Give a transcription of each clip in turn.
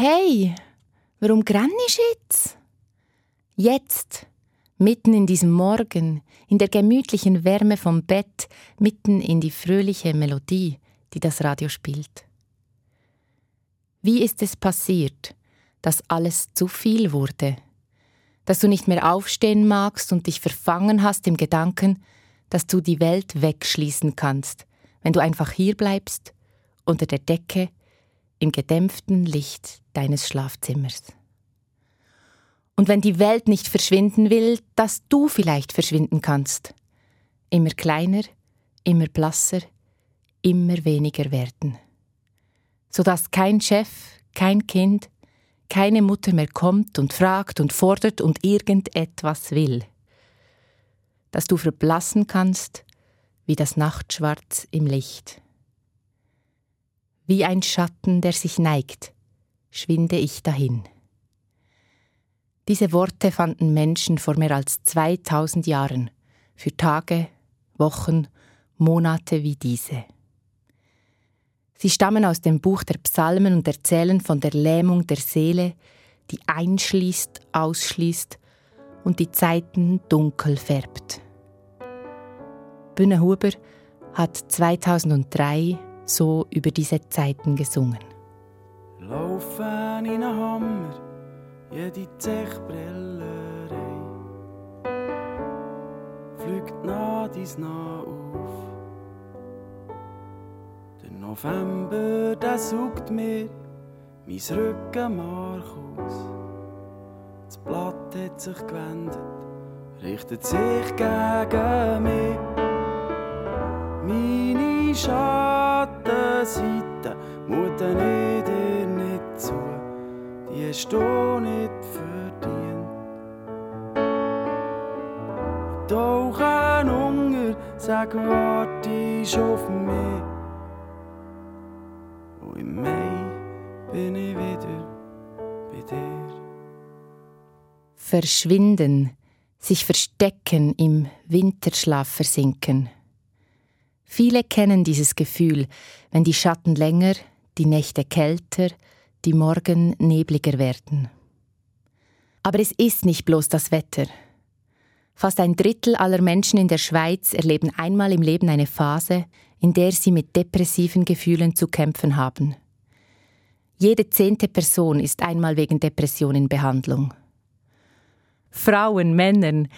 Hey, warum grennst jetzt? Jetzt, mitten in diesem Morgen, in der gemütlichen Wärme vom Bett, mitten in die fröhliche Melodie, die das Radio spielt. Wie ist es passiert, dass alles zu viel wurde? Dass du nicht mehr aufstehen magst und dich verfangen hast im Gedanken, dass du die Welt wegschließen kannst, wenn du einfach hier bleibst, unter der Decke, im gedämpften Licht deines Schlafzimmers. Und wenn die Welt nicht verschwinden will, dass du vielleicht verschwinden kannst. Immer kleiner, immer blasser, immer weniger werden. Sodass kein Chef, kein Kind, keine Mutter mehr kommt und fragt und fordert und irgendetwas will. Dass du verblassen kannst wie das Nachtschwarz im Licht. Wie ein Schatten, der sich neigt, schwinde ich dahin. Diese Worte fanden Menschen vor mehr als 2000 Jahren für Tage, Wochen, Monate wie diese. Sie stammen aus dem Buch der Psalmen und erzählen von der Lähmung der Seele, die einschließt, ausschließt und die Zeiten dunkel färbt. Bühne Huber hat 2003 so über diese Zeiten gesungen. Laufen in einen Hammer, jede Zechbrillerei fliegt nah dies nah auf. Der November, der sucht mir mein Rückenmark aus. Das Blatt hat sich gewendet, richtet sich gegen mich. Meine Schattenseite muten nicht hast du nicht verdient. Tauchen Hunger, sag, wartest auf mich. Und im Mai bin ich wieder bei dir. Verschwinden, sich verstecken, im Winterschlaf versinken. Viele kennen dieses Gefühl, wenn die Schatten länger, die Nächte kälter, die Morgen nebliger werden. Aber es ist nicht bloß das Wetter. Fast ein Drittel aller Menschen in der Schweiz erleben einmal im Leben eine Phase, in der sie mit depressiven Gefühlen zu kämpfen haben. Jede zehnte Person ist einmal wegen Depression in Behandlung. Frauen, Männern,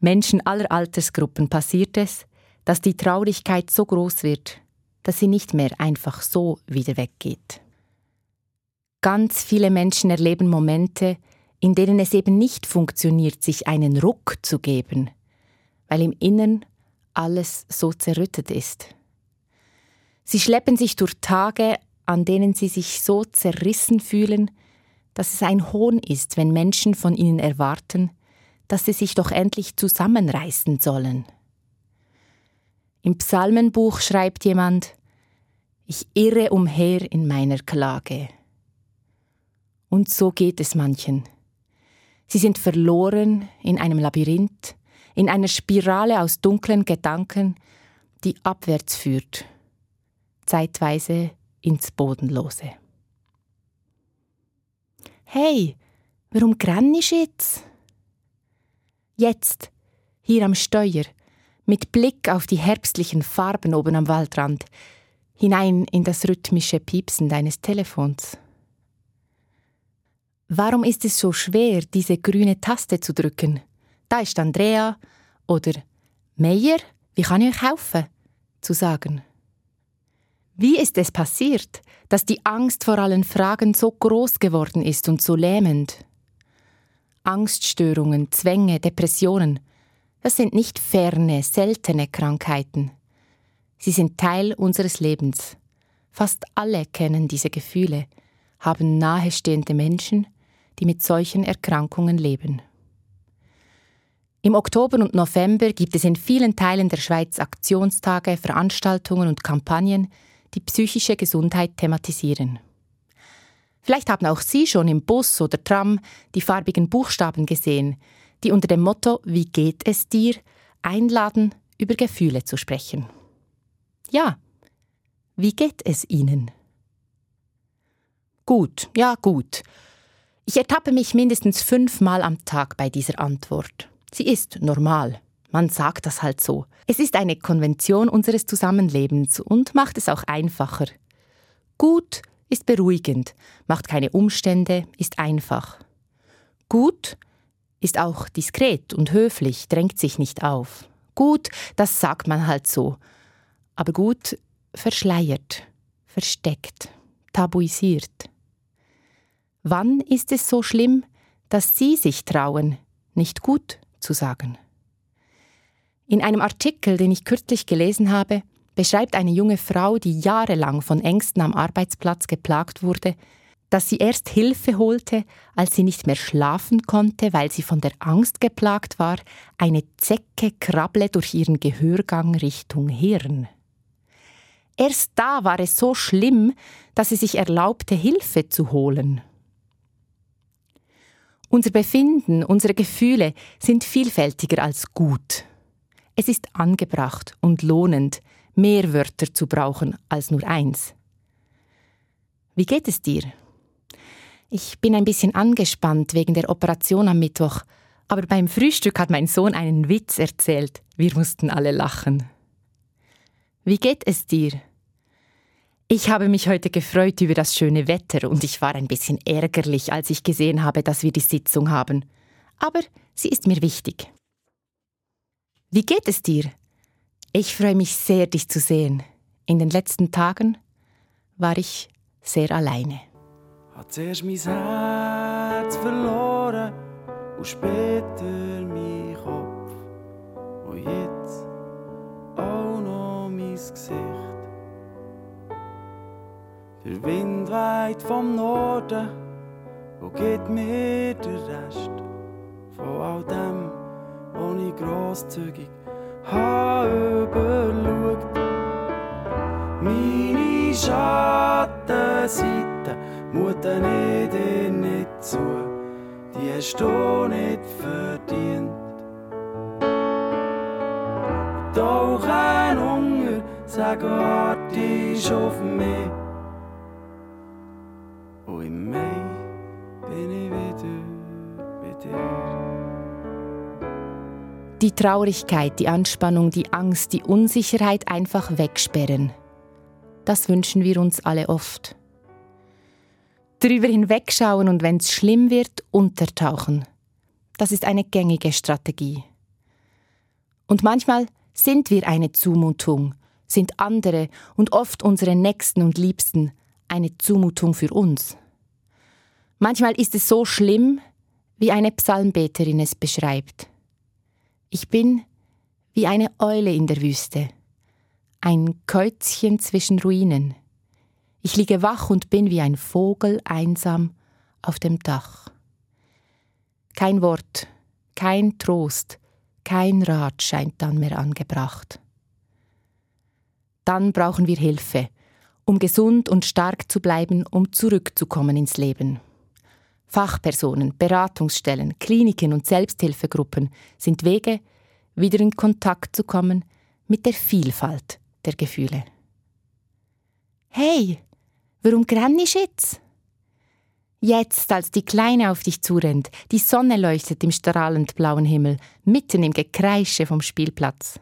Menschen aller Altersgruppen passiert es, dass die Traurigkeit so groß wird, dass sie nicht mehr einfach so wieder weggeht. Ganz viele Menschen erleben Momente, in denen es eben nicht funktioniert, sich einen Ruck zu geben, weil im Innern alles so zerrüttet ist. Sie schleppen sich durch Tage, an denen sie sich so zerrissen fühlen, dass es ein Hohn ist, wenn Menschen von ihnen erwarten, dass sie sich doch endlich zusammenreißen sollen. Im Psalmenbuch schreibt jemand, ich irre umher in meiner Klage. Und so geht es manchen. Sie sind verloren in einem Labyrinth, in einer Spirale aus dunklen Gedanken, die abwärts führt, zeitweise ins Bodenlose. Hey, warum grennst du jetzt? Jetzt, hier am Steuer, mit Blick auf die herbstlichen Farben oben am Waldrand, hinein in das rhythmische Piepsen deines Telefons. Warum ist es so schwer, diese grüne Taste zu drücken? Da ist Andrea oder Meier, wie kann ich euch helfen? zu sagen. Wie ist es passiert, dass die Angst vor allen Fragen so groß geworden ist und so lähmend? Angststörungen, Zwänge, Depressionen – das sind nicht ferne, seltene Krankheiten. Sie sind Teil unseres Lebens. Fast alle kennen diese Gefühle, haben nahestehende Menschen, die mit solchen Erkrankungen leben. Im Oktober und November gibt es in vielen Teilen der Schweiz Aktionstage, Veranstaltungen und Kampagnen, die psychische Gesundheit thematisieren. Vielleicht haben auch Sie schon im Bus oder Tram die farbigen Buchstaben gesehen, die unter dem Motto Wie geht es dir einladen, über Gefühle zu sprechen. Ja, wie geht es Ihnen? Gut, ja gut. Ich ertappe mich mindestens fünfmal am Tag bei dieser Antwort. Sie ist normal. Man sagt das halt so. Es ist eine Konvention unseres Zusammenlebens und macht es auch einfacher. Gut ist beruhigend, macht keine Umstände, ist einfach. Gut ist auch diskret und höflich, drängt sich nicht auf. Gut, das sagt man halt so. Aber gut verschleiert, versteckt, tabuisiert. Wann ist es so schlimm, dass Sie sich trauen, nicht gut zu sagen? In einem Artikel, den ich kürzlich gelesen habe, beschreibt eine junge Frau, die jahrelang von Ängsten am Arbeitsplatz geplagt wurde, dass sie erst Hilfe holte, als sie nicht mehr schlafen konnte, weil sie von der Angst geplagt war, eine Zecke krabble durch ihren Gehörgang Richtung Hirn. Erst da war es so schlimm, dass sie sich erlaubte, Hilfe zu holen. Unser Befinden, unsere Gefühle sind vielfältiger als gut. Es ist angebracht und lohnend, mehr Wörter zu brauchen als nur eins. Wie geht es dir? Ich bin ein bisschen angespannt wegen der Operation am Mittwoch, aber beim Frühstück hat mein Sohn einen Witz erzählt. Wir mussten alle lachen. Wie geht es dir? Ich habe mich heute gefreut über das schöne Wetter und ich war ein bisschen ärgerlich, als ich gesehen habe, dass wir die Sitzung haben. Aber sie ist mir wichtig. Wie geht es dir? Ich freue mich sehr, dich zu sehen. In den letzten Tagen war ich sehr alleine. Hat zuerst mein Herz verloren und später mein Kopf. Und jetzt auch noch mein Gesicht. Der Wind weht vom Norden, wo geht mir der Rest von all dem, wo ich grosszügig überschaut. Meine Schattenseite muten ich dir nicht zu, die hast du nicht verdient. Doch ein Hunger, sag, wartest auf mich. Bei dir. Die Traurigkeit, die Anspannung, die Angst, die Unsicherheit einfach wegsperren. Das wünschen wir uns alle oft. Drüber hinwegschauen und wenn es schlimm wird, untertauchen. Das ist eine gängige Strategie. Und manchmal sind wir eine Zumutung, sind andere und oft unsere Nächsten und Liebsten eine Zumutung für uns. Manchmal ist es so schlimm, wie eine Psalmbeterin es beschreibt. Ich bin wie eine Eule in der Wüste, ein Käuzchen zwischen Ruinen. Ich liege wach und bin wie ein Vogel einsam auf dem Dach. Kein Wort, kein Trost, kein Rat scheint dann mehr angebracht. Dann brauchen wir Hilfe, um gesund und stark zu bleiben, um zurückzukommen ins Leben. Fachpersonen, Beratungsstellen, Kliniken und Selbsthilfegruppen sind Wege, wieder in Kontakt zu kommen mit der Vielfalt der Gefühle. Hey, warum grennst jetzt? Jetzt, als die Kleine auf dich zurennt, die Sonne leuchtet im strahlend blauen Himmel, mitten im Gekreische vom Spielplatz.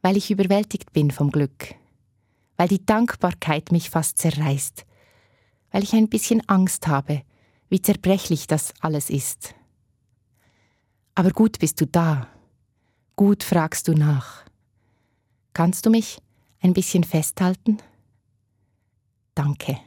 Weil ich überwältigt bin vom Glück, weil die Dankbarkeit mich fast zerreißt, weil ich ein bisschen Angst habe, wie zerbrechlich das alles ist. Aber gut bist du da, gut fragst du nach. Kannst du mich ein bisschen festhalten? Danke.